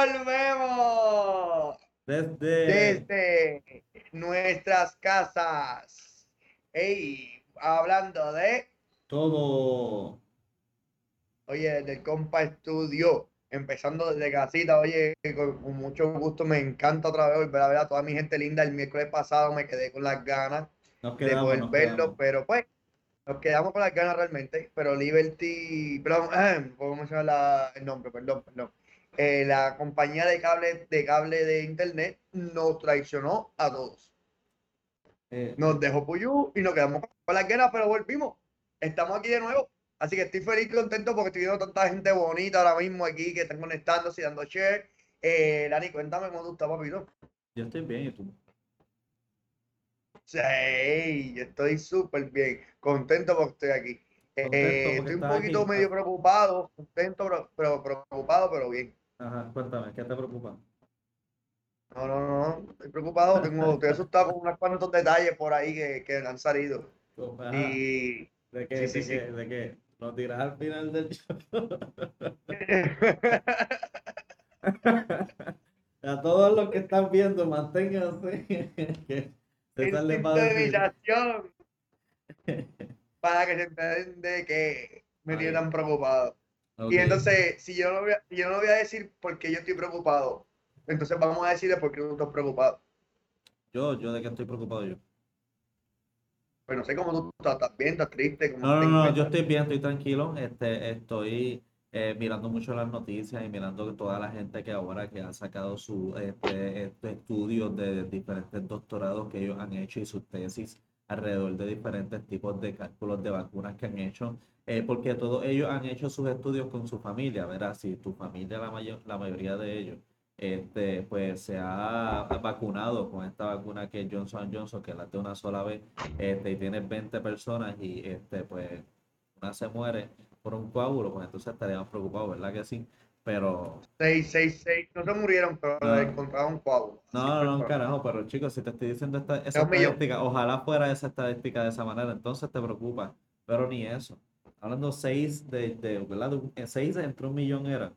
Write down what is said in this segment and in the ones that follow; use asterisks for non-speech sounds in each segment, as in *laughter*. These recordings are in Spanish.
Volvemos Desde. desde nuestras casas. Ey, hablando de, Todo. oye, del compa estudio, empezando desde casita, oye, con, con mucho gusto, me encanta otra vez volver a ver a toda mi gente linda. El miércoles pasado me quedé con las ganas Nos de quedamos. poder verlo, quedamos. pero pues nos quedamos con las ganas realmente. Pero Liberty, perdón, *clears throat* puedo mencionar la- el nombre, perdón, perdón. Eh, la compañía de cable, de cable de internet nos traicionó a todos. Eh, Nos dejó Puyú y nos quedamos con las ganas, pero volvimos. Estamos aquí de nuevo. Así que estoy feliz y contento porque estoy viendo tanta gente bonita ahora mismo aquí que están conectándose y dando share. Eh, Dani, cuéntame cómo tú estás, papito. yo estoy bien, ¿y tú? Sí, yo estoy súper bien, contento porque estoy aquí. Eh, estoy un poquito aquí. medio preocupado, contento, pero, pero preocupado, pero bien. Ajá, cuéntame, ¿qué te preocupa? No, no, no, estoy preocupado, tengo, estoy asustado con unos cuantos detalles por ahí que, que han salido. Ajá, Y ¿De qué? sí, ¿De sí, qué? ¿De qué? ¿Lo tiras al final del show? *laughs* A todos los que están viendo, manténganse. que se sale para *laughs* para que se enteren de que me tiene tan preocupado. Y entonces, si yo no voy a, yo no voy a decir por qué yo estoy preocupado, entonces vamos a decirle por qué tú estás preocupado. Yo, yo de qué estoy preocupado yo. Pues no sé cómo tú estás, estás bien, estás triste. cómo No, no, no, yo estoy bien, estoy tranquilo. Este, estoy eh, mirando mucho las noticias y mirando que toda la gente que ahora que ha sacado su este, este estudios de diferentes doctorados que ellos han hecho y sus tesis alrededor de diferentes tipos de cálculos de vacunas que han hecho, eh, porque todos ellos han hecho sus estudios con su familia, ¿verdad? Si tu familia, la mayor, la mayoría de ellos, este, pues se ha vacunado con esta vacuna que es Johnson Johnson, que la de una sola vez, este, y tienes 20 personas y este, pues una se muere por un coágulo, pues entonces estaríamos preocupados, ¿verdad que sí? Pero, Seis, seis, seis. No se murieron, pero No. le encontraron un coágulo. no, no, no, carajo, pero chicos, si te estoy diciendo esta, esa estadística, ojalá fuera esa estadística de esa manera, entonces te preocupa, pero ni eso. Hablando seis de, de, ¿verdad? Eh, seis entre un millón era.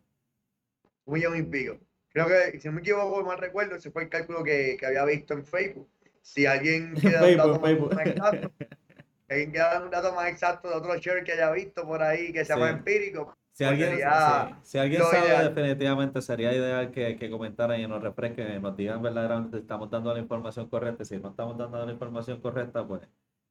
Un millón y pico. Creo que, si no me equivoco, mal recuerdo, ese fue el cálculo que, que había visto en Facebook. Si alguien *laughs* un Facebook, dato más- Facebook. más exacto, alguien quiere dar un dato más exacto de otro share que haya visto por ahí que sea Sí. más empírico, Si Pues alguien, sería si, si alguien sabe, ideal. definitivamente sería ideal que, que comentaran y nos refresquen nos digan verdaderamente si estamos dando la información correcta. Si no estamos dando la información correcta, pues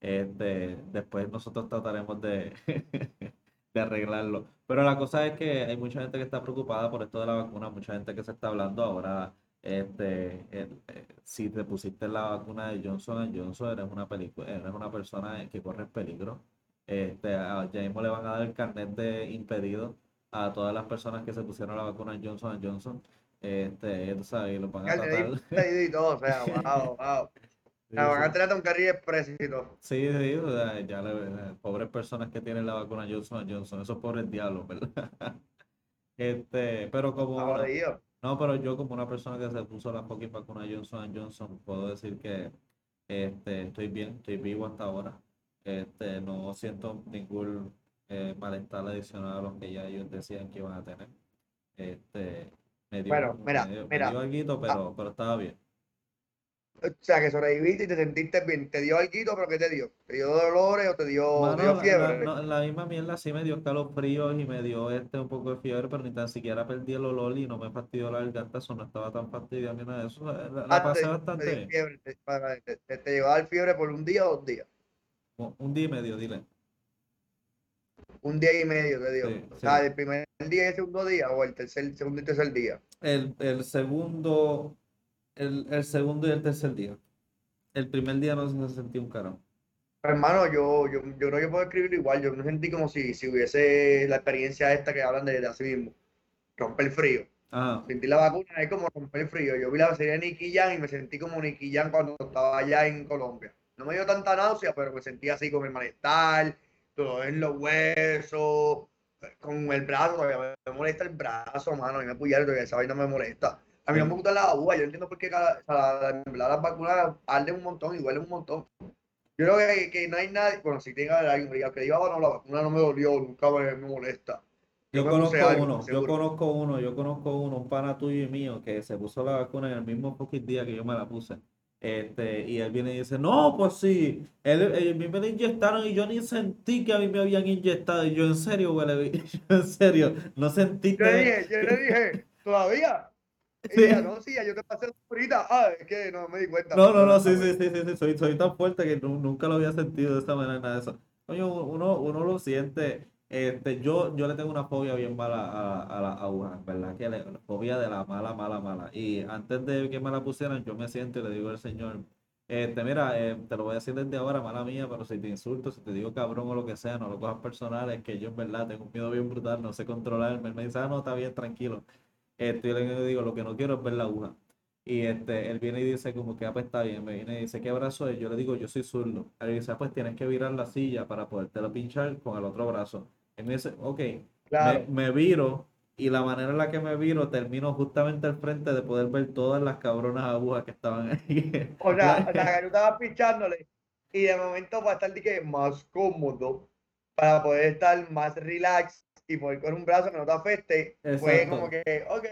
este, después nosotros trataremos de, *laughs* de arreglarlo. Pero la cosa es que hay mucha gente que está preocupada por esto de la vacuna, mucha gente que se está hablando ahora. Este, el- eh, si te pusiste la vacuna de Johnson Johnson, eres una película, eres una persona que corre peligro. Este, a- ya mismo le van a dar el carnet de impedido a todas las personas que se pusieron la vacuna Johnson Johnson. Este, tú sabes, y los van a tratar. y todo, o sea, *laughs* wow, wow. Sí, La van a a un carril todo. Sí, sí, o sea, ya le, eh, pobres personas que tienen la vacuna Johnson Johnson, esos pobres diablos, ¿verdad? *laughs* Este, pero como una- jodido. no, pero yo como una persona que se puso la fucking vacuna Johnson Johnson, puedo decir que este, estoy bien, estoy vivo hasta ahora. Este, no siento ningún eh, malestar adicional a los que ya ellos decían que iban a tener. Este, me dio, Bueno, mira, me dio, me mira. dio alguito, pero, pero estaba bien. O sea, que sobreviviste y te sentiste bien. ¿Te dio algo, pero qué te dio? ¿Te dio dolores o te dio, Mano, te dio fiebre? la, misma mierda sí me dio escalofríos y me dio este un poco de fiebre, pero ni tan siquiera perdí el olor y no me fastidió la garganta, eso no estaba tan fastidiado ni nada de eso. La, la Ah, pasé te- bastante bien. fiebre, te, te- te- te llegó a dar fiebre por un día o dos días. Un día y medio, dile. Un día y medio te dio. Sí, o sea, sí. el primer día y el segundo día, o el tercer, segundo y tercer día. El, el segundo, el, el segundo y el tercer día. El primer día no se sentí un carajo. Hermano, yo, yo, yo creo que puedo escribirlo igual. Yo me sentí como si, si hubiese la experiencia esta que hablan de, de así mismo. Romper el frío. Ajá. Sentir la vacuna es como romper el frío. Yo vi la serie de Nicky Jam y me sentí como Nicky Jam cuando estaba allá en Colombia. No me dio tanta náusea, pero me sentí así con el malestar, todo en los huesos, con el brazo, todavía me molesta el brazo, mano, y me apoyaron, todavía esa vaina me molesta. A mí no me gusta la aguja, yo entiendo por qué cada, la- las vacunas arden un montón y duelen un montón. Yo creo que, que no hay nadie, bueno, si haber alguien, que diga, bueno, la vacuna no me dolió, nunca me, me molesta. Yo conozco algo, uno, yo conozco uno, yo conozco uno, un pana tuyo y mío que se puso la vacuna en el mismo fucking día que yo me la puse. Este, y él viene y dice, no, pues sí, él, él- a mí me inyectaron y yo ni sentí que a mí me habían inyectado. Y yo, en serio, güey, *laughs* yo, en serio, no Yo sentiste. le dije, yo le dije, ¿todavía? Y Sí. ella, no, sí, yo te pasé ahorita. Ah, es que no me di cuenta. No, no, no, sí, sí, sí, sí, sí, soy, soy tan fuerte que nu- nunca lo había sentido de esta manera, nada de eso. Coño, uno, uno lo siente, este, yo, yo le tengo una fobia bien mala a, a las agujas, ¿verdad? Que le- la fobia de la mala, mala, mala. Y antes de que me la pusieran, yo me siento y le digo al señor, este, mira, eh, te lo voy a decir desde ahora, mala mía, pero si te insulto, si te digo cabrón o lo que sea, no lo cojas personal, es que yo en verdad tengo un miedo bien brutal, no sé controlarme. Él me dice, ah, no, está bien, tranquilo. Este, yo le digo, lo que no quiero es ver la aguja. Y este, él viene y dice como que, ah, pues está bien, me viene y dice, ¿qué brazo es? Yo le digo, yo soy zurdo. Él dice, ah, pues tienes que virar la silla para podértelo pinchar con el otro brazo. Me dice, ok, Claro. me, me viro y la manera en la que me viro termino justamente al frente de poder ver todas las cabronas agujas que estaban ahí. O sea, *laughs* que tú estabas pichándole y de momento para estar de que más cómodo, para poder estar más relax y poder con un brazo que no te afecte, fue Exacto. como que, ok,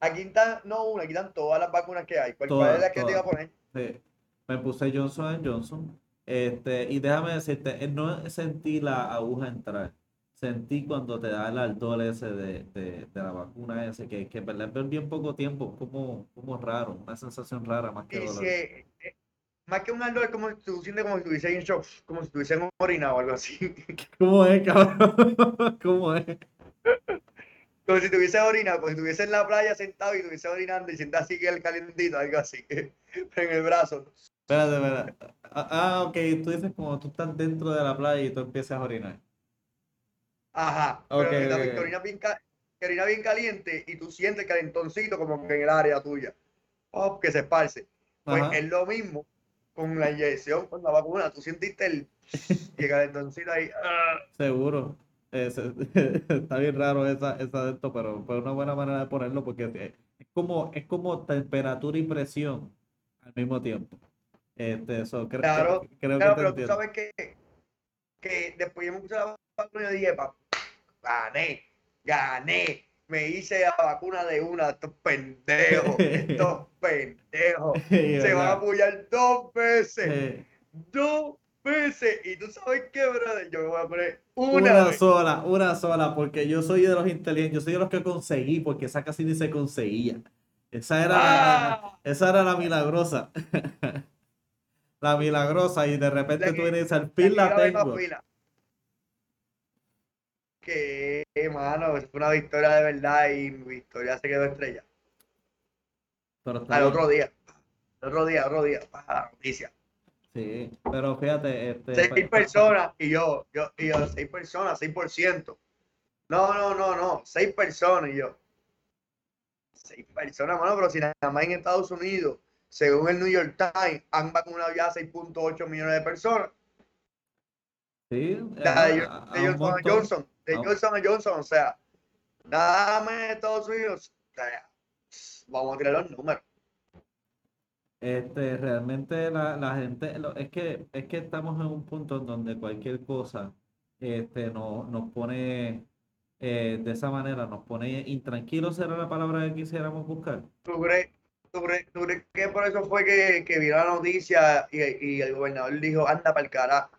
aquí están, no una, aquí están todas las vacunas que hay. ¿Cuál, es la que te iba a poner? Sí. Me puse Johnson Johnson. Este, y déjame decirte, eh, no sentí la aguja entrar. Sentí cuando te da el ardor ese de, de, de la vacuna ese, que, que en verdad bien poco tiempo, como, como raro, una sensación rara más que dolor. que, eh, más que un ardor, es como si tú sientes como si estuviese en shock, como si estuviese en orina o algo así. *laughs* ¿Cómo es, cabrón? *laughs* ¿Cómo es? Como si tuviese orina, como si estuviese en la playa sentado y estuviese orinando y sientas así que el calentito, algo así, *laughs* en el brazo. Espérate, espérate. Ah, ah, ok, tú dices como tú estás dentro de la playa y tú empiezas a orinar. Ajá, pero que, ok, que bien, que orina bien caliente y tú sientes el calentoncito como que en el área tuya. Oh, que se esparce. Pues Ajá. es lo mismo con la inyección, con la vacuna. Tú sentiste el, el calentoncito ahí. ah. Seguro. Se- *laughs* está bien raro esa, esa de esto, pero fue una buena manera de ponerlo porque es, es como, es como temperatura y presión al mismo tiempo. Este, eso, cre- Claro, cre- creo Claro, que pero tú sabes que, que después yo me puse la vacuna y dije, "Pa, gané, gané. Me hice la vacuna de una, estos pendejos, *laughs* estos pendejos. *laughs* Se van a apoyar dos veces. Dos veces. Y tú sabes qué, brother, yo me voy a poner una, una vez. sola, una sola, porque yo soy de los inteligentes, yo soy de los que conseguí, porque esa casi ni se conseguía. Esa era la, ¡Ah! esa era la milagrosa. *laughs* La milagrosa, y de repente La tú que- vienes al que la tengo. Que, mano, fue una victoria de verdad y mi victoria se quedó estrella. Pero está Al bien. otro día. Al otro día, otro día. pa, la noticia. Sí, pero fíjate, este, Seis pa- personas y yo, yo, y yo, seis personas, seis por ciento. No, no, no, no, seis personas y yo. Seis personas, mano, pero si nada más en Estados Unidos, según el New York Times, han vacunado ya 6.8 millones de personas. Sí, La de, a- de Johnson a. Johnson, de Johnson a Johnson, o sea, nada más Estados Unidos, o sea, vamos a tirar los números. Este, realmente la, la gente, lo- es que, es que estamos en un punto en donde cualquier cosa este, nos, nos pone eh, de esa manera, nos pone intranquilos, será la palabra que quisiéramos buscar. ¿Tú crees, tú crees- tú crees que por eso fue que, que vino la noticia y, y el gobernador dijo, anda para el carajo?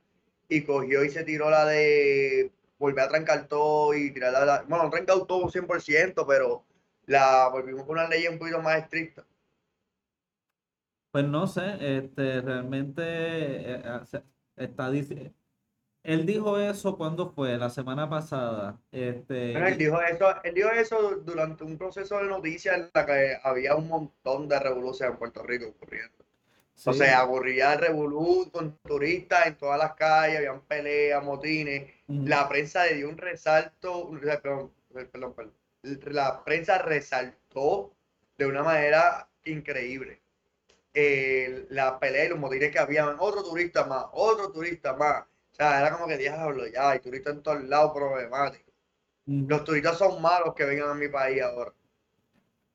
Y cogió y se tiró la de volver a trancar todo y tirar la, la- bueno, no trancado todo 100%, pero la volvimos con una ley un poquito más estricta. Pues no sé, este, realmente eh, eh, está dic- Él dijo eso cuando fue, la semana pasada. Este, Bueno, él dijo eso, él dijo eso durante un proceso de noticias en la que había un montón de revoluciones en Puerto Rico ocurriendo. O sea, ocurría el revolú con turistas en todas las calles, habían peleas, motines. mm, La prensa le dio un resalto, perdón, perdón, perdón. La prensa resaltó de una manera increíble eh, la pelea y los motines que habían. Otro turista más, otro turista más. O sea, era como que diablo, ya, hay turistas en todos lados problemáticos. mm. Los turistas son malos que vengan a mi país ahora.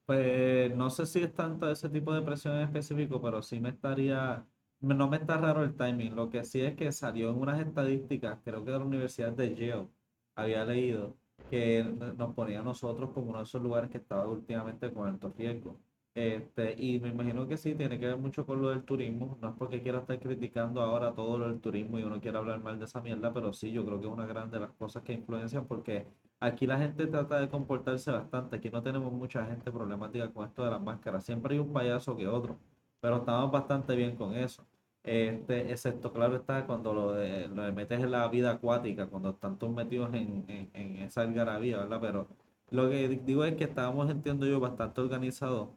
Pues no sé si es tanto ese tipo de presión en específico, pero sí me estaría, no me está raro el timing. Lo que sí es que salió en unas estadísticas, creo que de la Universidad de Yale, había leído que nos ponía a nosotros como uno de esos lugares que estaba últimamente con alto riesgo. Este, y me imagino que sí, tiene que ver mucho con lo del turismo. No es porque quiera estar criticando ahora todo lo del turismo y uno quiera hablar mal de esa mierda, pero sí, yo creo que es una gran de las cosas que influencian porque aquí la gente trata de comportarse bastante. Aquí no tenemos mucha gente problemática con esto de las máscaras. Siempre hay un payaso que otro, pero estamos bastante bien con eso. Este, excepto, claro está, cuando lo, de, lo metes en la vida acuática, cuando están todos metidos en esa algarabía, ¿verdad? Pero lo que digo es que estábamos, entiendo yo, bastante organizados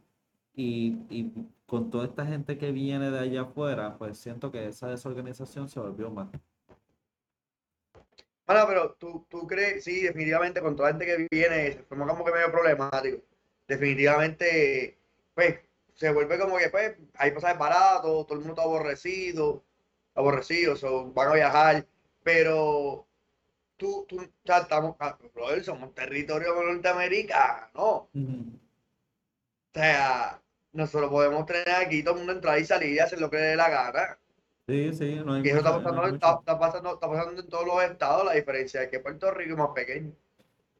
y, y, con toda esta gente que viene de allá afuera, pues siento que esa desorganización se volvió más. Bueno, pero tú, tú crees, sí, definitivamente con toda la gente que viene, se forma como que medio problemático. Definitivamente, pues, se vuelve como que, pues, hay pasajes baratos, todo el mundo está aborrecido, aborrecido, so, van a viajar, pero tú, tú, ya estamos, ah, brother, somos territorio norteamericano, ¿no? Uh -huh. O sea, nosotros podemos tener aquí todo el mundo entrar y salir y hacer lo que le dé la gana. Sí, sí, no hay Y eso mucha- está pasando, no hay está, está pasando, está pasando en todos los estados, la diferencia es que Puerto Rico es más pequeño.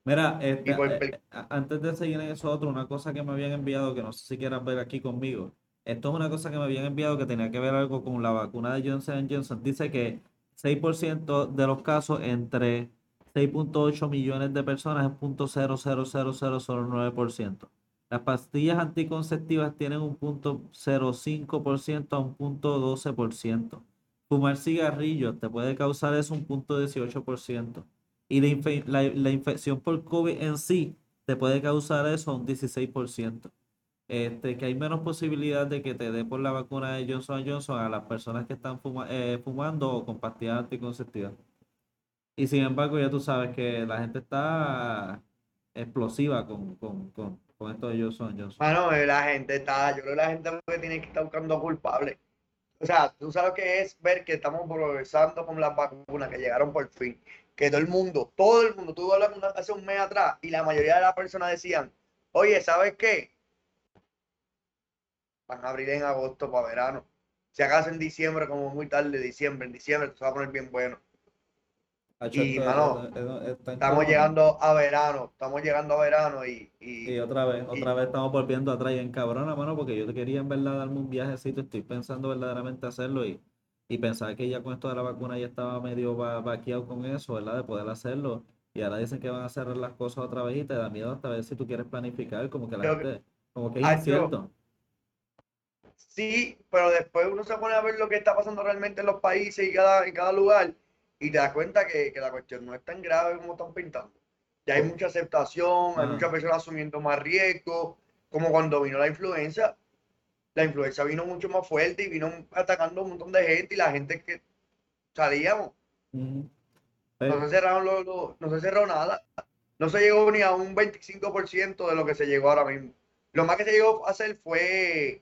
Mira, este, eh, antes de seguir en eso otro, una cosa que me habían enviado, que no sé si quieras ver aquí conmigo. Esto es una cosa que me habían enviado que tenía que ver algo con la vacuna de Johnson Johnson. Dice que 6% de los casos entre 6.8 millones de personas es 0.0000009%. Las pastillas anticonceptivas tienen un punto 0.5% a un punto 12%. Fumar cigarrillos te puede causar eso un punto 18%. Y la, la- la infección por COVID en sí te puede causar eso un 16%. Este, que hay menos posibilidad de que te dé por la vacuna de Johnson Johnson a las personas que están eh, fumando o con pastillas anticonceptivas. Y sin embargo, ya tú sabes que la gente está explosiva con, con, con esto de Johnson Johnson. Mano, eh, la gente está, yo creo que la gente tiene que estar buscando culpables. O sea, tú sabes lo que es ver que estamos progresando con las vacunas que llegaron por fin. Que todo el mundo, todo el mundo, tú hablas hace un mes atrás y la mayoría de las personas decían, oye, ¿sabes qué? Van a abrir en agosto para verano. Si acaso en diciembre, como muy tarde, diciembre, en diciembre, se va a poner bien bueno. Y, mano, Estamos llegando a verano, estamos llegando a verano y, y, Y otra vez, y- otra vez estamos volviendo atrás y en cabrona, mano, porque yo quería en verdad darme un viajecito, estoy pensando verdaderamente hacerlo y, y pensaba que ya con esto de la vacuna ya estaba medio va- vaqueado con eso, ¿verdad? De poder hacerlo. Y ahora dicen que van a cerrar las cosas otra vez y te da miedo hasta ver si tú quieres planificar, como que la gente, como que es yo- incierto. Sí, pero después uno se pone a ver lo que está pasando realmente en los países y cada, en cada lugar y te das cuenta que, que la cuestión no es tan grave como están pintando. Ya hay mucha aceptación, hay Ah. muchas personas asumiendo más riesgo, como cuando vino la influenza. La influenza vino mucho más fuerte y vino atacando a un montón de gente y la gente que salíamos. Ujú. No se cerraron los, los- no se cerró nada. No se llegó ni a un 25% de lo que se llegó ahora mismo. Lo más que se llegó a hacer fue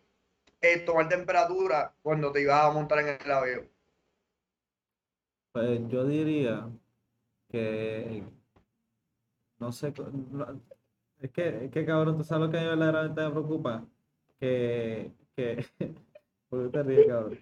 eh, tomar temperatura cuando te ibas a montar en el avión. Pues yo diría que no sé, no- es que, es que cabrón, tú sabes lo que a mí verdaderamente me preocupa, que, que, *laughs* ¿por qué te ríes, cabrón?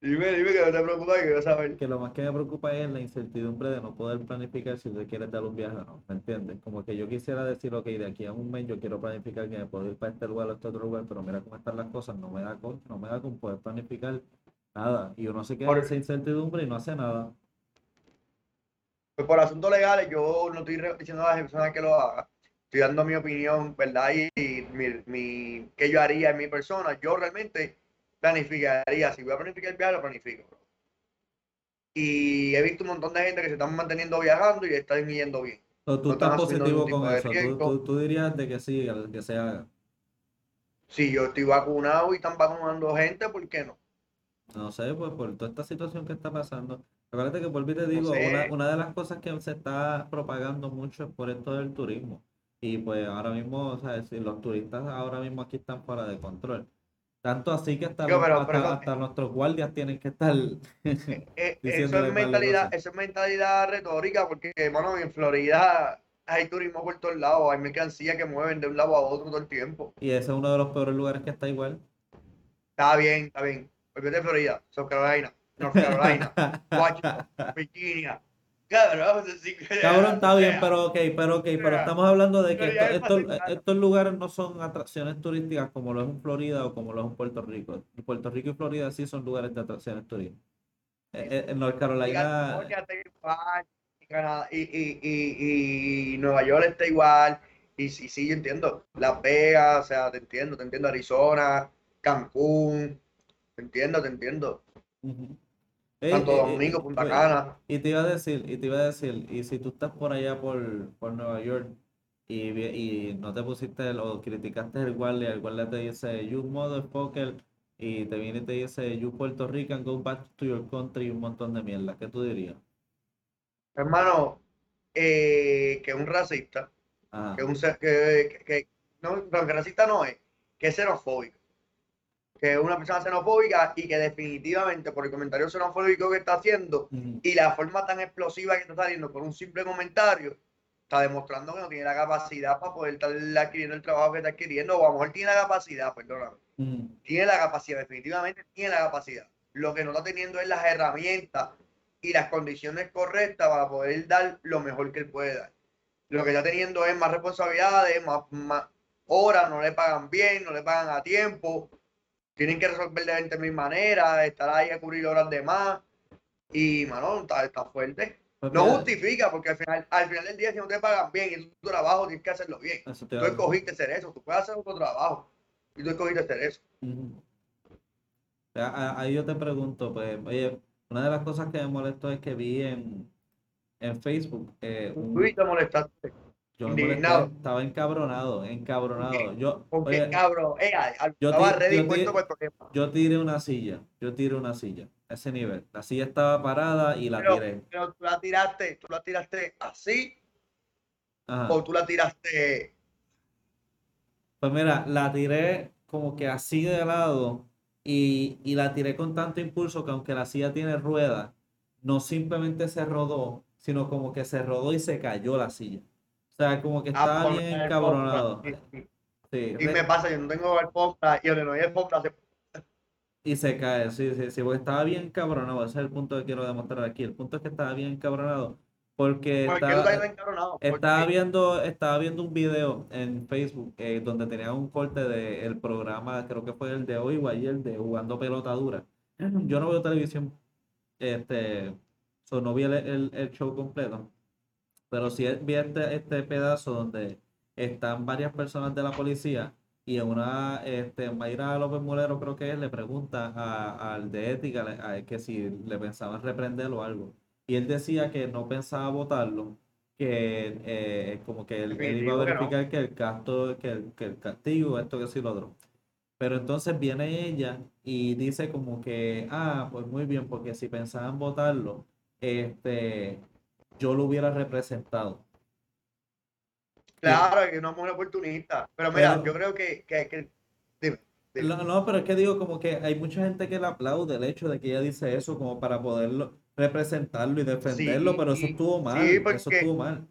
Dime, dime que no te preocupes, que quiero saber. Que lo más que me preocupa es la incertidumbre de no poder planificar si tú quieres dar un viaje o no, ¿me entiendes? Como que yo quisiera decir, ok, de aquí a un mes yo quiero planificar que me puedo ir para este lugar o este otro lugar, pero mira cómo están las cosas, no me da con, no me da con poder planificar nada, y uno se queda en Por- esa incertidumbre y no hace nada. Pues por asuntos legales, yo no estoy diciendo a las personas que lo hagan. Estoy dando mi opinión, ¿verdad? Y, y mi, mi, qué yo haría en mi persona. Yo realmente planificaría. Si voy a planificar el viaje, lo planifico. Y he visto un montón de gente que se están manteniendo viajando y están yendo bien. Tú no estás positivo con eso. Tú, riesgo. tú- tú dirías de que sí, que se haga. Si yo estoy vacunado y están vacunando gente, ¿por qué no? No sé, pues por toda esta situación que está pasando. Acuérdate que por te digo, sé. una, una de las cosas que se está propagando mucho es por esto del turismo. Y pues ahora mismo, o sea, si los turistas ahora mismo aquí están fuera de control. Tanto así que hasta, Yo, los- pero- hasta, pero- hasta nuestros guardias tienen que estar. Eh, *laughs* eso Diciéndole es mentalidad, eso es mentalidad retórica, porque, hermano, en Florida hay turismo por todos lados, hay mercancías que mueven de un lado a otro todo el tiempo. Y ese es uno de los peores lugares que está igual. Está bien, está bien. Olvídate de Florida, South Carolina, North Carolina, Washington, Virginia. Cabrón, Cabrón, está bien, pero ok, pero ok, pero estamos hablando de que esto- es estos, lugares no son atracciones turísticas como lo es en Florida o como lo es en Puerto Rico. Puerto Rico y Florida sí son lugares de atracciones turísticas. Eh, eh, En North Carolina, y, y, y, y Nueva York está igual. Y sí, sí, yo entiendo. Las Vegas, o sea, te entiendo, te entiendo. Arizona, Cancún, te entiendo, te entiendo. Eh, Santo Domingo, Punta Cana. Y te iba a decir, y te iba a decir, y si tú estás por allá por, por Nueva York y, y no te pusiste el- o criticaste el guardia, el guardia te dice, you motherfucker, y te viene y te dice, you Puerto Rican, go back to your country, y un montón de mierda, ¿qué tú dirías? Hermano, eh, que es un racista, Ajá. que es un ser- que, que, que- no, no, que racista no es, que es xenofóbico. Que es una persona xenofóbica y que definitivamente por el comentario xenofóbico que está haciendo y la forma tan explosiva que está saliendo por un simple comentario, está demostrando que no tiene la capacidad para poder estar adquiriendo el trabajo que está adquiriendo, o a lo mejor tiene la capacidad, perdóname, tiene la capacidad, definitivamente tiene la capacidad. Lo que no está teniendo es las herramientas y las condiciones correctas para poder dar lo mejor que él puede dar. Lo que está teniendo es más responsabilidades, más, más horas, no le pagan bien, no le pagan a tiempo, tienen que resolver de 20 mil maneras, estar ahí a cubrir horas de más. Y, mano, está, está fuerte. Pues No mira, justifica, porque al final, al final del día, si no te pagan bien y es tu trabajo, tienes que hacerlo bien. eso Tú escogiste hacer eso, tú puedes hacer otro trabajo y tú escogiste hacer eso. O sea, Ahí yo te pregunto, pues, oye, una de las cosas que me molestó es que vi en, en Facebook, eh, un- Tú te molestaste. Yo indignado. estaba encabronado, encabronado. Yo, oye, cabrón, eh, yo estaba ready yo problema. yo tiré una silla, yo tiré una silla, a ese nivel. La silla estaba parada y la Pero, tiré. pero tú la tiraste, tú la tiraste así Ajá. o tú la tiraste. Pues mira, la tiré como que así de lado y, y la tiré con tanto impulso que aunque la silla tiene ruedas, no simplemente se rodó, sino como que se rodó y se cayó la silla. O sea, como que estaba Ah, por bien alfombra. Sí, Y me pasa, yo no tengo alfombra y donde no hay alfombra se y se cae, sí, sí, sí, porque estaba bien encabronado. Ese es el punto que quiero demostrar aquí. El punto es que estaba bien encabronado porque tú estaba. Estaba viendo, estaba viendo un video en Facebook eh, donde tenía un corte del programa, creo que fue el de hoy o ayer, de Jugando Pelota Dura. Yo no veo televisión, este, so, no vi el, el- el show completo, pero sí vi este, este pedazo donde están varias personas de la policía y en una, este, Mayra López Molero creo que es, le pregunta a- al de ética le- a él que si le pensaban reprenderlo o algo. Y él decía que no pensaba votarlo, que eh, como que él, él iba a verificar que el gasto, que el, que el castigo, esto que sí lo otro. Pero entonces viene ella y dice como que, ah, pues muy bien, porque si pensaban votarlo, este, yo lo hubiera representado. Claro, que no es una oportunista. Pero mira, Pero- yo creo que, que, que- dime, dime. No, no, pero es que digo como que hay mucha gente que le aplaude el hecho de que ella dice eso como para poderlo representarlo y defenderlo, pero eso estuvo mal, sí, eso estuvo mal.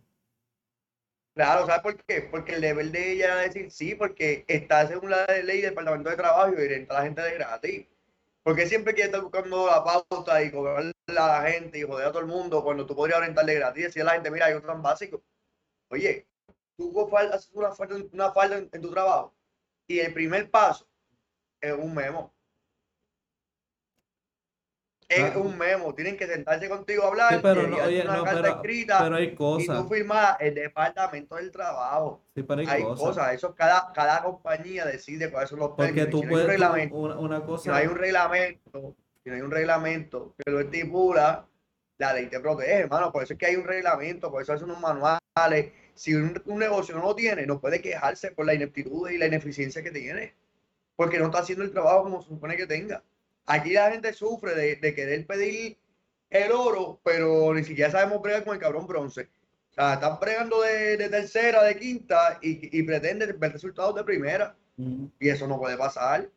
Claro, ¿sabes por qué? Porque el deber de ella era decir sí, porque está según la ley del Departamento de Trabajo y orientar a la gente de gratis. Porque siempre quiere estar buscando la pauta y cobrarle a la gente y joder a todo el mundo cuando tú podrías orientarle gratis y decirle a la gente, mira, hay otro tan básico. Oye, tú haces una falta, una falta en, en tu trabajo y el primer paso es un memo. Es Ah. un memo, tienen que sentarse contigo a hablar Sí, pero y no, oye, una no, carta pero, escrita pero hay y cosas, tú firmas el departamento del trabajo. sí, pero hay Hay cosas. cosas, eso cada, cada compañía decide cuáles son los Porque términos. tú Si no hay un reglamento, una, una si no hay un reglamento, si no hay un reglamento que lo estipula, la ley te protege, hermano. Por eso es que hay un reglamento, por eso hay unos manuales. Si un, un negocio no lo tiene, no puede quejarse por la ineptitud y la ineficiencia que tiene, porque no está haciendo el trabajo como se supone que tenga. Aquí la gente sufre de, de querer pedir el oro, pero ni siquiera sabemos bregar con el cabrón bronce. O sea, están bregando de, de tercera, de quinta y, y pretenden ver resultados de primera. Y eso no puede pasar.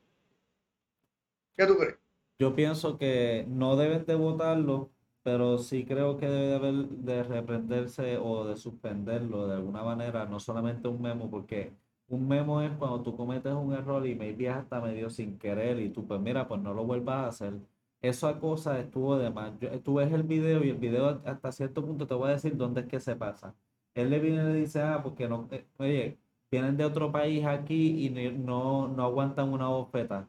¿Qué tú crees? Yo pienso que no deben de votarlo, pero sí creo que debe de haber de reprenderse o de suspenderlo de alguna manera, no solamente un memo, porque un memo es cuando tú cometes un error y maybe hasta medio sin querer y tú pues mira, pues no lo vuelvas a hacer. esa cosa estuvo de más. Yo, tú ves el video y el video hasta cierto punto te voy a decir dónde es que se pasa. Él le viene y le dice, ah, porque no, eh, oye, vienen de otro país aquí y no, no aguantan una bofeta.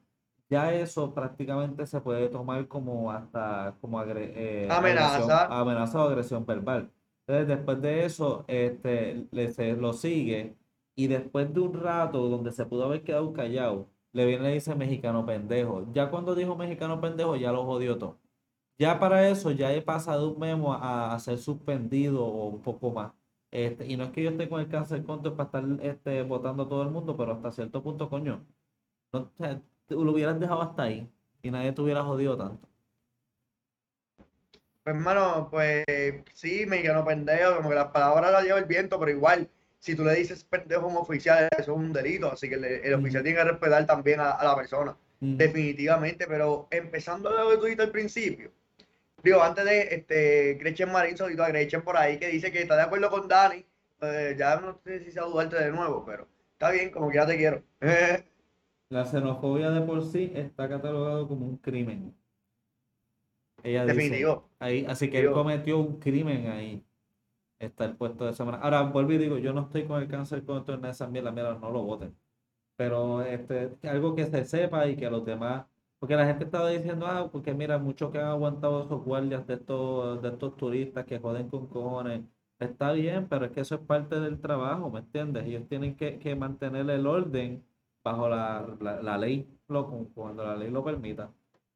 Ya eso prácticamente se puede tomar como hasta como eh, amenaza. amenaza o agresión verbal. Entonces, después de eso, este, le, se, lo sigue y después de un rato donde se pudo haber quedado callado, le viene y le dice mexicano pendejo. Ya cuando dijo mexicano pendejo, ya lo jodió todo. Ya para eso, ya he pasado un memo a, ser suspendido o un poco más. Este, y no es que yo esté con el cáncer contra para estar este, votando a todo el mundo, pero hasta cierto punto, coño, no, lo hubieras dejado hasta ahí y nadie te hubiera jodido tanto. Pues, hermano, pues sí, mexicano pendejo, como que las palabras las lleva el viento, pero igual si tú le dices pendejo como oficial, eso es un delito, así que el, oficial tiene que respetar también a, la persona, definitivamente, pero empezando lo que tú dijiste al principio, digo, antes de este, Gretchen Marín, solito a Gretchen por ahí, que dice que está de acuerdo con Dani, pues, ya no sé si se dudarte de nuevo, pero está bien, como que ya te quiero. *laughs* la xenofobia de por sí está catalogado como un crimen. Ella Definitivo. ahí, así que él cometió un crimen ahí estar puesto de esa manera. Ahora, vuelvo y digo, yo no estoy con el cáncer contra en esa mierda, mira, no lo voten. Pero este, algo que se sepa y que los demás, porque la gente estaba diciendo, ah, porque mira, muchos que han aguantado esos guardias de estos, de estos turistas que joden con cojones, está bien, pero es que eso es parte del trabajo, ¿me entiendes? Ellos tienen que, que mantener el orden bajo la, la, la ley, lo, cuando la ley lo permita.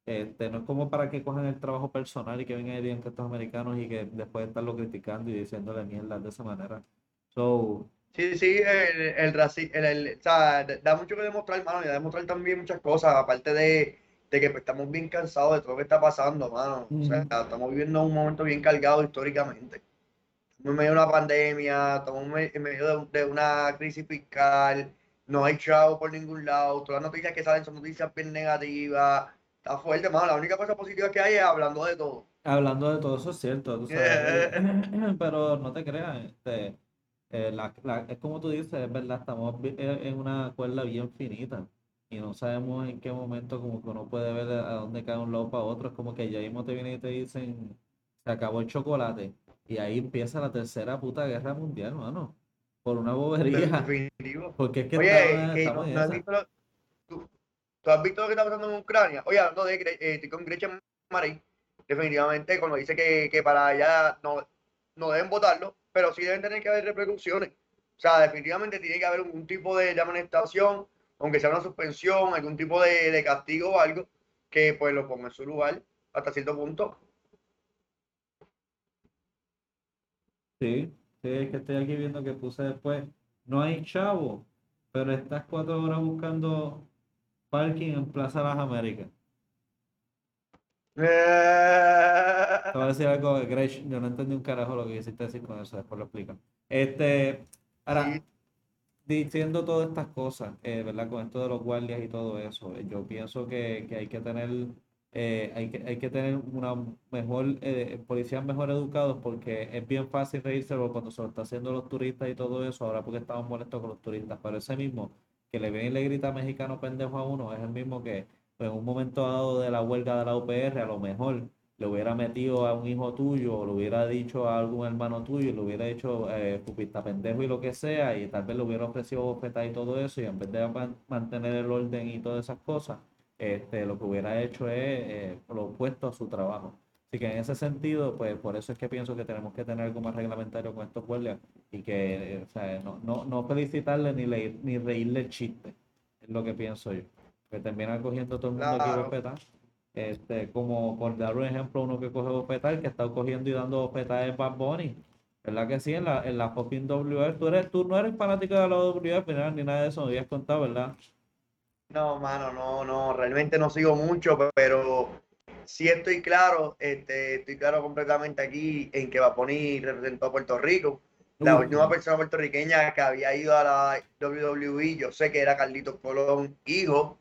Este, no es como para que cojan el trabajo personal y que vengan y digan que estos americanos y que después de estarlo criticando y diciéndole mierda de esa manera. So, sí, sí, el, el, el, o sea, da mucho que demostrar, hermano, y da demostrar también muchas cosas, aparte de, de que pues, estamos bien cansados de todo lo que está pasando, hermano. O sea, estamos viviendo un momento bien cargado históricamente. Estamos en medio de una pandemia, estamos en medio de, de una crisis fiscal, no hay chavo por ningún lado, todas las noticias que salen son noticias bien negativas Está fuerte, mano. La única cosa positiva que hay es hablando de todo. Hablando de todo, eso es cierto. Tú sabes, *laughs* pero no te creas. Este, eh, es como tú dices, es verdad, estamos en una cuerda bien finita y no sabemos en qué momento como que uno puede ver a dónde cae un lado para otro. Es como que ya mismo te vienen y te dicen, se acabó el chocolate. Y ahí empieza la tercera puta guerra mundial, mano. Por una bobería. Porque es que Oye, ¿Tú has visto lo que está pasando en Ucrania? Oye, hablando de, eh, estoy con Gretchen Marín, definitivamente cuando dice que, que para allá no, no deben votarlo, pero sí deben tener que haber repercusiones. O sea, definitivamente tiene que haber un tipo de, amonestación, aunque sea una suspensión, algún tipo de, de, castigo o algo, que pues lo ponga en su lugar hasta cierto punto. Sí, sí, es que estoy aquí viendo que puse después, no hay chavo, pero estás cuatro horas buscando parking en Plaza Las Américas. *laughs* Te voy a decir algo, Gresh, yo no entendí un carajo lo que quisiste decir con eso, después lo explico. Este, ahora, diciendo todas estas cosas, eh, ¿verdad? Con esto de los guardias y todo eso, eh, yo pienso que, hay que tener, eh, hay, que, hay que tener una mejor, policías mejor educados porque es bien fácil reírse cuando se lo está haciendo los turistas y todo eso, ahora porque estamos molestos con los turistas, pero ese mismo que le viene y le grita mexicano pendejo a uno es el mismo que en un momento dado de la huelga de la UPR a lo mejor le hubiera metido a un hijo tuyo o le hubiera dicho a algún hermano tuyo y le hubiera hecho eh, pupista pendejo y lo que sea y tal vez le hubiera ofrecido bofetas y todo eso y en vez de mantener el orden y todas esas cosas, este, lo que hubiera hecho es eh, lo opuesto a su trabajo. Así que en ese sentido, pues por eso es que pienso que tenemos que tener algo más reglamentario con estos guardias y que, o sea, no, no, no felicitarle ni, ni reírle el chiste, es lo que pienso yo. Que terminan cogiendo todo el mundo aquí bofetas. Este, como por dar un ejemplo, uno que coge bofetas, que está cogiendo y dando bofetas es Bad Bunny. ¿Verdad que sí? En la, en la fucking WF. Tú, eres, tú no eres fanático de la WF ni nada de eso, me habías contado, ¿verdad? No, mano, no, no, realmente no sigo mucho, pero sí estoy claro, este, estoy claro completamente aquí en que Vaponi representó a Puerto Rico. La última persona puertorriqueña que había ido a la WWE, yo sé que era Carlitos Colón, hijo,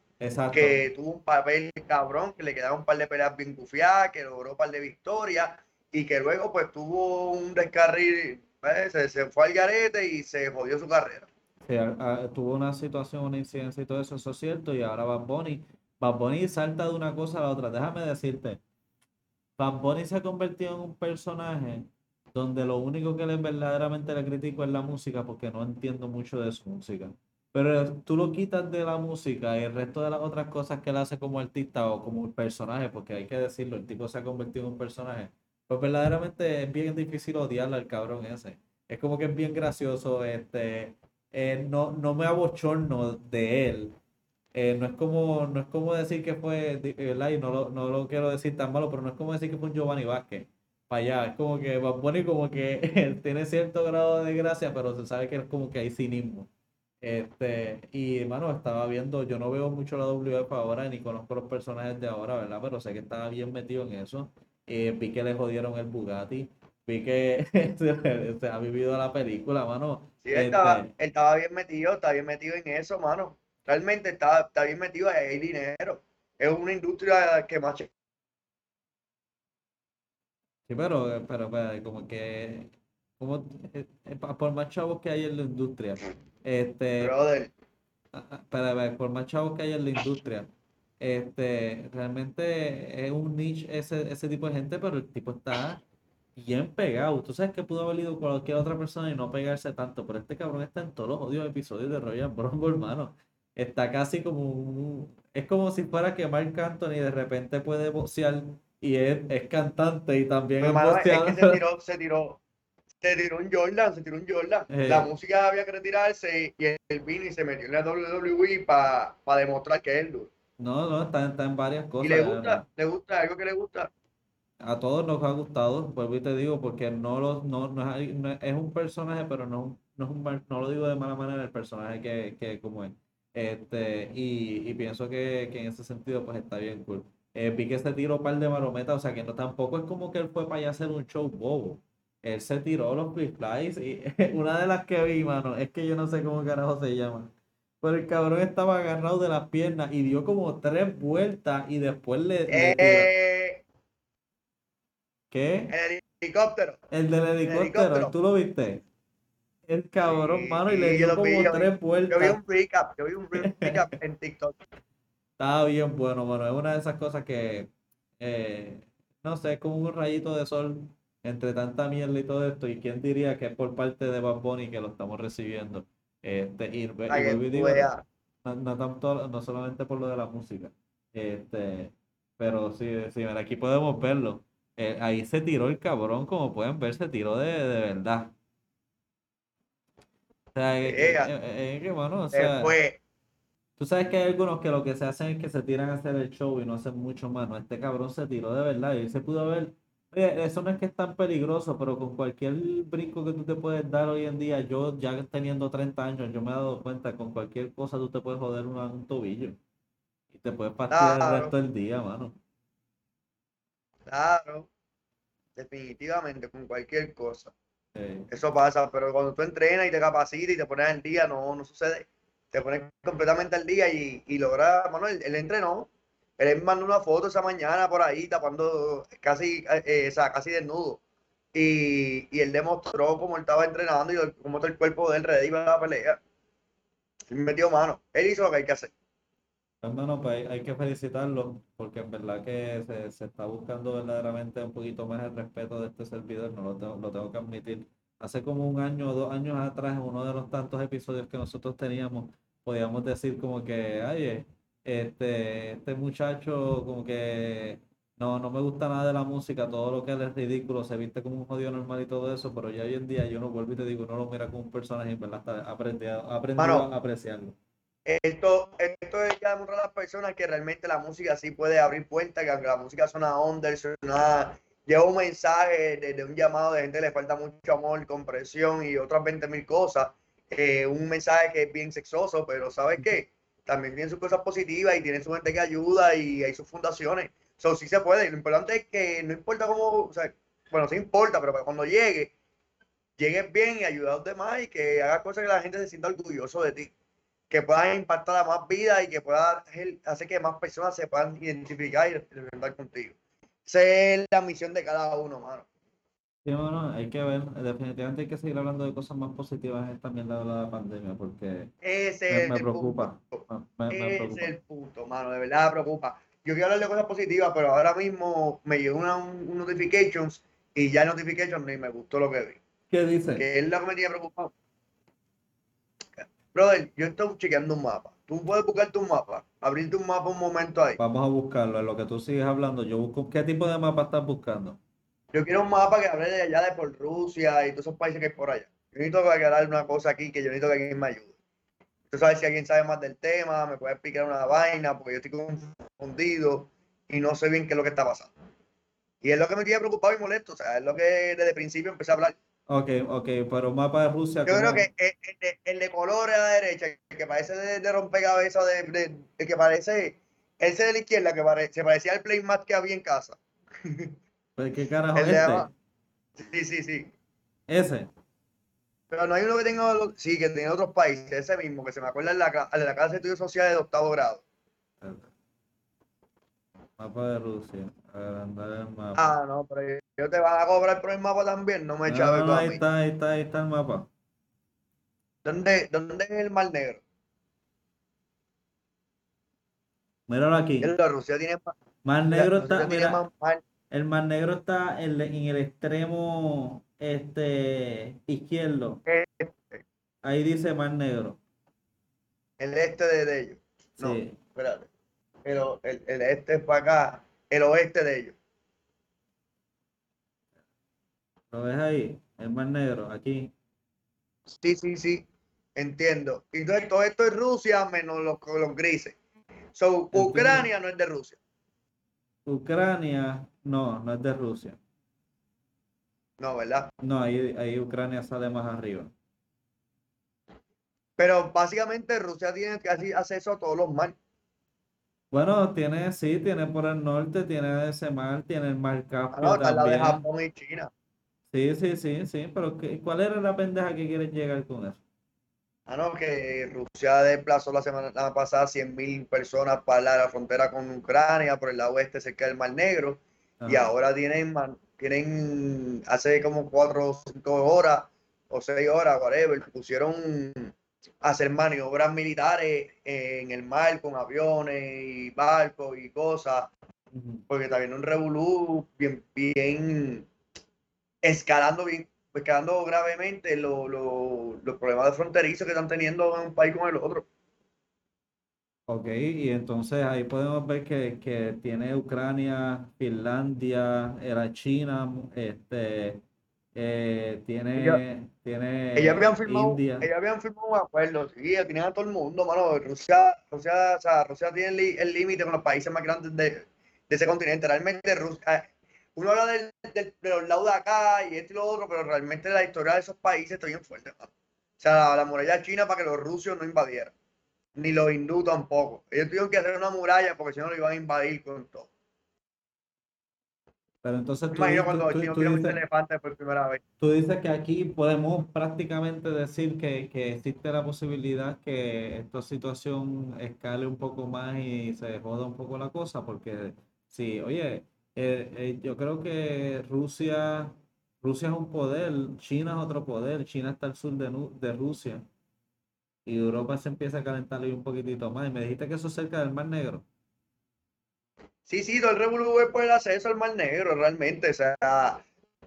que tuvo un papel cabrón, que le quedaba un par de peleas bien bufiadas, que logró un par de victorias y que luego pues tuvo un descarril, pues, se, fue al garete y se jodió su carrera. Tuvo una situación, una incidencia y todo eso, eso es cierto, y ahora va Bonnie Bad Bunny salta de una cosa a la otra. Déjame decirte, Bad Bunny se ha convertido en un personaje donde lo único que le verdaderamente le critico es la música porque no entiendo mucho de su música. Pero tú lo quitas de la música y el resto de las otras cosas que él hace como artista o como personaje, porque hay que decirlo, el tipo se ha convertido en un personaje, pues verdaderamente es bien difícil odiarle al cabrón ese. Es como que es bien gracioso, este, eh, no, no me abochorno de él. Eh, no es como, no es como decir que fue, ¿verdad? Y no lo, no lo quiero decir tan malo, pero no es como decir que fue un Giovanni Vázquez para allá. Es como que Bad Bunny como que *laughs* tiene cierto grado de gracia, pero se sabe que es como que hay cinismo. Este, y bueno, estaba viendo, yo no veo mucho la WF ahora, ni conozco los personajes de ahora, ¿verdad? Pero sé que estaba bien metido en eso. Eh, vi que le jodieron el Bugatti, vi que *laughs* se, ha vivido la película, mano. Sí, él, estaba, este él estaba bien metido, está bien metido en eso, mano. Realmente está, está bien metido, hay dinero. Es una industria que más Sí, pero, pero, como que, como, eh, eh, por más chavos que hay en la industria, este, Brother. para ver, por más chavos que hay en la industria, este, realmente es un niche ese, ese tipo de gente, pero el tipo está bien pegado. Tú sabes que pudo haber ido cualquier otra persona y no pegarse tanto, pero este cabrón está en todos los odios episodios de Royal Rumble, hermano. Está casi como un... Es como si fuera que Mark Anthony de repente puede boxear y es, es cantante y también es, es que se tiró, se tiró, se tiró un Jordan, se tiró un Jordan. Eh. La música había que retirarse y él vino y se metió en la WWE para demostrar que es duro. No, no, está, está, en varias cosas. ¿Y le gusta? ¿Le gusta? ¿Algo que le gusta? A todos nos ha gustado, vuelvo y te digo, porque no, lo, no, no, es, no es, un personaje, pero no, no, es un, no lo digo de mala manera el personaje que, que como es. Este, y, y pienso que, que, en ese sentido pues está bien cool. Eh, vi que se tiró un par de marometas, o sea que no tampoco es como que él fue para allá hacer un show bobo. Él se tiró los flies y *laughs* una de las que vi, mano, es que yo no sé cómo carajo se llama. Pero el cabrón estaba agarrado de las piernas y dio como tres vueltas y después le. Eh, ¿Qué? El helicóptero. El del helicóptero, ¿tú lo viste? El cabrón, mano, y le dio como tres vueltas. Yo vi un recap, yo vi un recap *laughs* en TikTok. Está bien bueno, bueno. Es una de esas cosas que, eh, no sé, es como un rayito de sol entre tanta mierda y todo esto. Y quién diría que es por parte de Bad Bunny que lo estamos recibiendo. Este, y, no, tanto, no solamente por lo de la música. Este, pero sí, sí, aquí podemos verlo. Eh, ahí se tiró el cabrón, como pueden ver, se tiró de, de verdad. O sea, es que, bueno, o sea, fue Tú sabes que hay algunos que lo que se hacen es que se tiran a hacer el show y no hacen mucho más. No, este cabrón se tiró de verdad y se pudo ver. Oye, eso no es que es tan peligroso, pero con cualquier brinco que tú te puedes dar hoy en día, yo ya teniendo 30 años, yo me he dado cuenta, con cualquier cosa tú te puedes joder un, tobillo y te puedes partir el resto del día, mano. Claro, definitivamente, con cualquier cosa. Eso pasa, pero cuando tú entrenas y te capacitas y te pones al día, no, no sucede te pones completamente al día y, y logra, bueno, él, él, entrenó, él mandó una foto esa mañana por ahí tapando casi, eh, o sea, casi desnudo. Y, y, él demostró cómo él estaba entrenando y cómo está el cuerpo de él ready para la pelea. Y metió mano. Él hizo lo que hay que hacer. Bueno, pues hay que felicitarlo porque en verdad que se, se, está buscando verdaderamente un poquito más el respeto de este servidor, no lo tengo, lo tengo que admitir. Hace como un año o dos años atrás, en uno de los tantos episodios que nosotros teníamos, podíamos decir como que, ay, este, este muchacho como que no, no me gusta nada de la música, todo lo que él es ridículo, se viste como un jodido normal y todo eso, pero ya hoy en día yo no vuelvo y te digo, no lo mira como un personaje, en verdad está aprendido, a apreciarlo. Esto, esto es ya demostrar a las personas que realmente la música sí puede abrir puertas, que aunque la música suena under, suena, lleva un mensaje de, de, un llamado de gente que le falta mucho amor, compresión y otras 20 mil cosas, eh, un mensaje que es bien sexoso, pero ¿sabes qué? También tiene sus cosas positivas y tiene su gente que ayuda y hay sus fundaciones. Eso sí se puede. Lo importante es que no importa cómo, o sea, bueno, sí importa, pero cuando llegue, llegues bien y ayuda a los demás y que hagas cosas que la gente se sienta orgulloso de ti. Que puedas impactar a más vidas y que puedas hacer que más personas se puedan identificar y representar contigo. Esa es la misión de cada uno, mano. Sí, bueno, hay que ver, definitivamente hay que seguir hablando de cosas más positivas en esta mierda de la pandemia, porque Ese me, preocupa, punto. me, me Ese es el punto, mano, de verdad me preocupa. Yo quiero hablar de cosas positivas, pero ahora mismo me llegó una un, notifications y ya el notification ni me gustó lo que vi. ¿Qué dice? Que es lo que me tiene preocupado. Brother, yo estoy chequeando un mapa. Tú puedes buscarte un mapa, abrirte un mapa un momento ahí. Vamos a buscarlo, en lo que tú sigues hablando, yo busco, ¿qué tipo de mapa estás buscando? Yo quiero un mapa que hable de allá de por Rusia y todos esos países que hay por allá. Yo necesito aclarar una cosa aquí que yo necesito que alguien me ayude. Tú sabes si alguien sabe más del tema, me puede explicar una vaina, porque yo estoy confundido y no sé bien qué es lo que está pasando. Y es lo que me tiene preocupado y molesto. O sea, es lo que desde el principio empecé a hablar. Ok, ok, pero mapa de Rusia, Yo creo que el, el de, el de colores a la derecha, el que parece de, de rompecabezas, de, de- el que parece, ese de la izquierda, que pare- se parecía al playmat que había en casa. *laughs* Pues, ¿Qué carajo El este? Sí, sí, sí. Ese. Pero no hay uno que tenga, sí, que tiene otros países, ese mismo, que se me acuerda en la, la clase de estudios sociales de octavo grado. Mapa de Rusia. Agrandar el mapa. Ah, no, pero yo te van a cobrar por el mapa también, no me No, chaves no, ahí mí. está, ahí está, ahí está el mapa. ¿Dónde, ¿Dónde es el Mar Negro? Míralo aquí. La Rusia tiene más, Mar Negro está, mira, más mar. el Mar Negro está en, en el extremo este izquierdo. Este, Ahí dice Mar Negro. el este de, de ellos. No, Sí. espérate. Pero el, el este es para acá, el oeste de ellos. ¿Lo ves ahí? El Mar Negro, aquí. Sí, sí, sí, entiendo. Y todo esto es Rusia menos los, los grises. So, Entiendo. Ucrania no es de Rusia. Ucrania, no, no es de Rusia. No, ¿verdad? No, ahí, ahí Ucrania sale más arriba. Pero básicamente Rusia tiene acceso a todos los mares. Bueno, tiene, sí, tiene por el norte, tiene ese mar, tiene el mar Ah, Caspio no, está al lado de también. Japón y China. Sí, sí, sí, sí, pero ¿qué- ¿cuál era la pendeja que quieren llegar con eso? Ah, no, que Rusia desplazó la semana pasada 100.000 personas para la frontera con Ucrania por el lado oeste cerca del Mar Negro. Y ahora tienen, tienen hace como cuatro o cinco horas o seis horas, whatever, pusieron hacer maniobras militares en el mar con aviones y barcos y cosas, porque está viendo un revolú bien, bien escalando bien, escalando gravemente lo- lo- los problemas de fronterizos que están teniendo en un país con el otro. Ok, y entonces ahí podemos ver que, que tiene Ucrania, Finlandia, era China, este, eh, tiene, Ella- tiene Ellos habían firmado, India. ellos habían firmado un acuerdo, sí, tenían a todo el mundo, mano. Rusia, Rusia, o sea, Rusia tiene el límite con los países más grandes de, de ese continente. Realmente Rusia, uno habla del, del- de los lados de acá y esto y lo otro, pero realmente la historia de esos países está bien fuerte, mano. O sea, la, la muralla china para que los rusos no invadieran, ni los hindúes tampoco. Ellos tuvieron que hacer una muralla porque si no lo iban a invadir con todo. Pero entonces tú, imagino di- cuando tú- tú- un dices, elefante por primera vez. tú dices que aquí podemos prácticamente decir que, que existe la posibilidad que esta situación escale un poco más y se joda un poco la cosa, porque sí, oye, eh, eh, yo creo que Rusia, Rusia es un poder, China es otro poder, China está al sur de, de Rusia y Europa se empieza a calentar un poquitito más. Y me dijiste que eso es cerca del Mar Negro. Sí, sí, todo el revolú por el acceso al Mar Negro, realmente. O sea,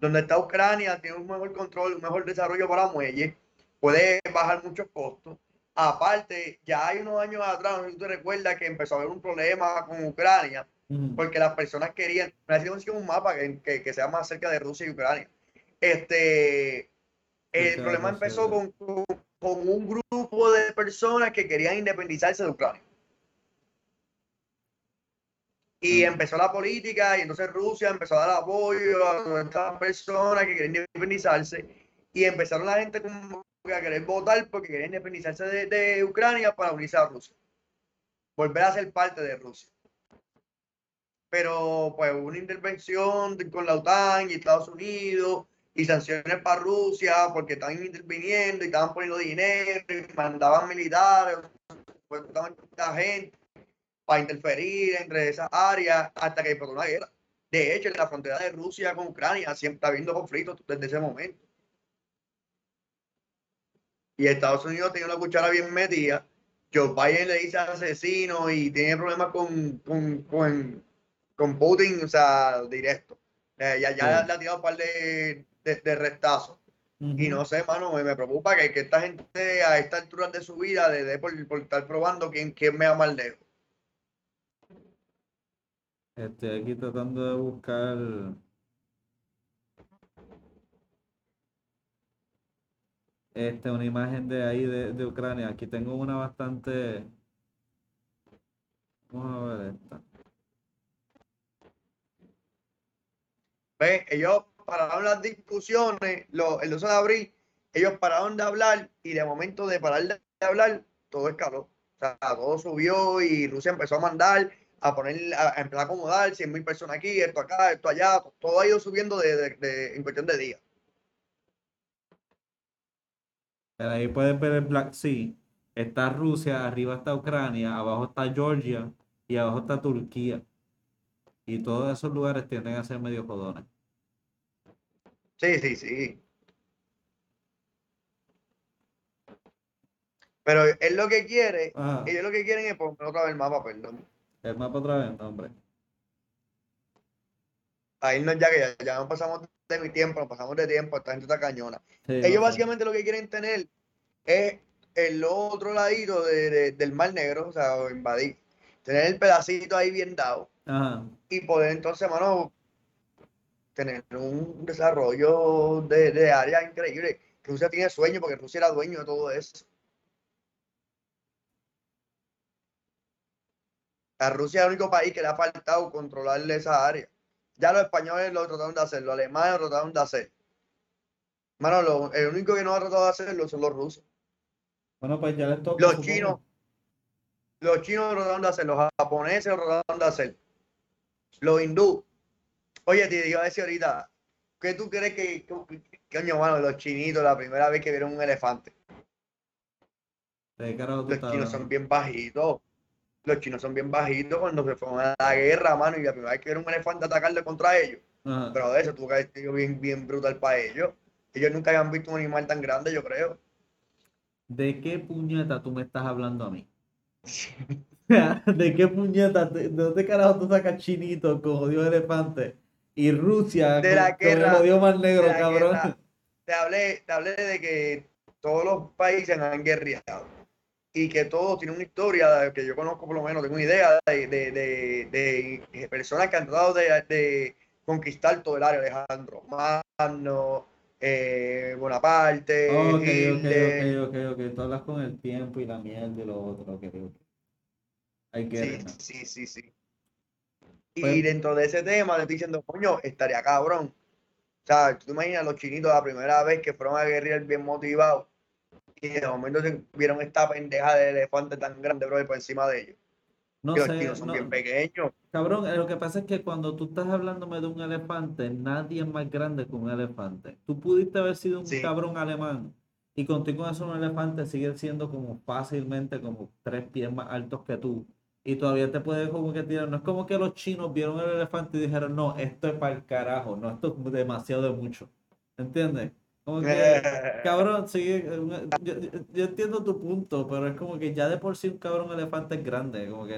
donde está Ucrania tiene un mejor control, un mejor desarrollo para muelles, puede bajar muchos costos. Aparte, ya hay unos años atrás, no sé si tú te recuerdas que empezó a haber un problema con Ucrania, porque las personas querían, necesitamos un mapa que, que, que sea más cerca de Rusia y Ucrania. Este, el problema empezó con, con, con un grupo de personas que querían independizarse de Ucrania. Y empezó la política y entonces Rusia empezó a dar apoyo a estas personas que querían independizarse y empezaron la gente como que a querer votar porque querían independizarse de, de Ucrania para unirse a Rusia. Volver a ser parte de Rusia. Pero pues hubo una intervención con la OTAN y Estados Unidos y sanciones para Rusia porque estaban interviniendo y estaban poniendo dinero y mandaban militares, pues, estaban gente para interferir entre esas áreas hasta que explotó una guerra. De hecho, en la frontera de Rusia con Ucrania siempre está habiendo conflictos desde ese momento. Y Estados Unidos tiene una cuchara bien metida. Joe Biden le dice asesino y tiene problemas con, con, con, con Putin, o sea, directo. Eh, ya ya Sí. le ha tirado un par de, de, de restazos. Y no sé, mano, me, me preocupa que, que esta gente a esta altura de su vida le dé por, por estar probando quién, quién me ama más lejos. Estoy aquí tratando de buscar. Este, una imagen de ahí de, de Ucrania. Aquí tengo una bastante. Vamos a ver esta. ¿Ves? Ellos pararon las discusiones lo- el 12 de abril, ellos pararon de hablar y de momento de parar de hablar, todo escaló. O sea, todo subió y Rusia empezó a mandar, a poner, a, empezar a acomodar 100 mil personas aquí, esto acá, esto allá, todo ha ido subiendo de, de- de- en cuestión de días. Pero ahí puedes ver el Black Sea. Está Rusia, arriba está Ucrania, abajo está Georgia y abajo está Turquía. Y todos esos lugares tienden a ser medio jodones. Sí, sí, sí. Pero él lo que quiere, Ah, ellos lo que quieren es poner otra vez el mapa, perdón. El mapa otra vez, no, hombre. A irnos ya que ya, ya nos pasamos de mi tiempo, nos pasamos de tiempo, esta gente está cañona. Sí, Ellos básicamente lo que quieren tener es el otro ladito de- de- del Mar Negro, o sea, o invadir. Tener el pedacito ahí bien dado Ajá. y poder entonces, mano, tener un desarrollo de, de área increíble. Rusia tiene sueño porque Rusia era dueño de todo eso. A Rusia es el único país que le ha faltado controlarle esa área. Ya los españoles lo trataron de hacer, los alemanes lo trataron de hacer. Mano, lo- el único que no ha tratado de hacerlo son los rusos. Bueno, pues ya les toca. Los chinos, los chinos lo trataron de hacer, los japoneses lo trataron de hacer, los hindú. Oye, te iba a decir ahorita, ¿qué tú crees que, que, que- coño, mano, los chinitos, la primera vez que vieron un elefante? ¿De qué carajo tú Los chinos son bien bajitos. Los chinos son bien bajitos cuando se fueron a la guerra, mano, y la primera vez que vieron un elefante atacarle contra ellos. Ajá. Pero de eso tuvo que haber sido bien, bien brutal para ellos. Ellos nunca habían visto un animal tan grande, yo creo. ¿De qué puñeta tú me estás hablando a mí? *laughs* *laughs* ¿De qué puñeta? ¿De, de dónde carajo tú sacas chinito con jodido elefante? Y Rusia De con, la con el guerra, jodido mar negro, cabrón. guerra. Te hablé, te hablé de que todos los países han guerreado y que todos tienen una historia que yo conozco por lo menos, tengo una idea de, de, de- de personas que han tratado de, de conquistar todo el área, Alejandro Magno, eh, Bonaparte, Ok, ok, Hitler. ok, ok, ok. Tú hablas con el tiempo y la mierda y lo otro. Ok, ok. Hay que Sí, sí, sí, sí. Y Pues- dentro de ese tema, le estoy diciendo, coño, estaría cabrón. O sea, tú te imaginas los chinitos la primera vez que fueron a guerrear bien motivados y de momento se vieron esta pendeja de elefante tan grande, bro, por encima de ellos. No que los sé, chinos son no- bien pequeños. Cabrón, eh, lo que pasa es que cuando tú estás hablándome de un elefante, nadie es más grande que un elefante. Tú pudiste haber sido un Sí. cabrón alemán y contigo con eso un elefante sigue siendo como fácilmente como tres pies más altos que tú. Y todavía te puede como que tirar. No es como que los chinos vieron el elefante y dijeron, no, esto es para el carajo, no, esto es demasiado de mucho. ¿Entiendes? Como que, *laughs* cabrón, sí, yo, yo- entiendo tu punto, pero es como que ya de por sí un cabrón elefante es grande, como que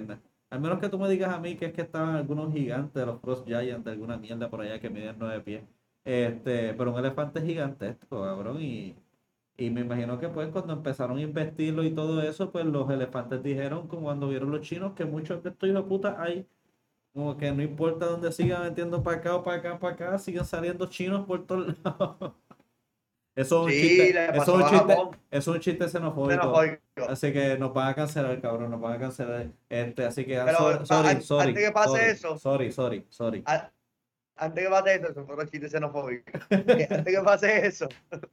al menos que tú me digas a mí que es que estaban algunos gigantes, los Frost Giants, de alguna mierda por allá que miden nueve pies. Este, pero un elefante es gigantesco, cabrón, y, y me imagino que pues cuando empezaron a investirlo y todo eso, pues los elefantes dijeron, como cuando vieron los chinos, que muchos de estos hijos de puta hay, como que no importa dónde sigan metiendo para acá o para acá, para acá, siguen saliendo chinos por todos *laughs* lados. Eso es un Sí, chiste, eso es un a chiste, es un chiste xenofóbico. Xenofóbico. Así que nos van a cancelar, cabrón, nos van a cancelar. Este, así que, ah, Pero, sorry, a- sorry, an- sorry, antes que pase sorry, eso- sorry, sorry, sorry. A- Antes que pase eso, eso fue otro chiste xenofóbico. *laughs* Antes que pase eso, *laughs*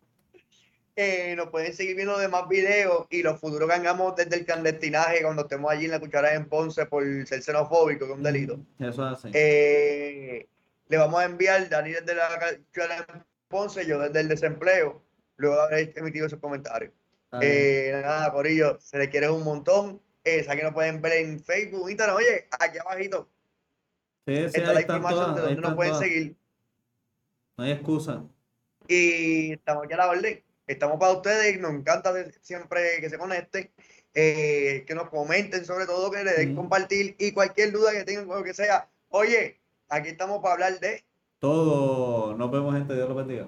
eh, nos pueden seguir viendo demás videos y los futuros que hagamos desde el clandestinaje cuando estemos allí en la cuchara en Ponce por ser xenofóbico, que es un delito. Eso es así. Eh, le vamos a enviar Dani desde la cuchara en Ponce, yo desde el desempleo, luego de haber emitido esos comentarios. Bien. Eh, nada, Corillo, se les quiere un montón. Eh, saben que nos pueden ver en Facebook, Instagram. Oye, aquí abajito Sí, sí, está la información todas, de ahí dónde nos pueden todas. seguir. No hay excusa. Y estamos ya a la orden. Estamos para ustedes. Nos encanta siempre que se conecten. eh, que nos comenten sobre todo, que le den compartir y cualquier duda que tengan o lo que sea. Oye, aquí estamos para hablar de Todo. Nos vemos, gente. Dios los bendiga.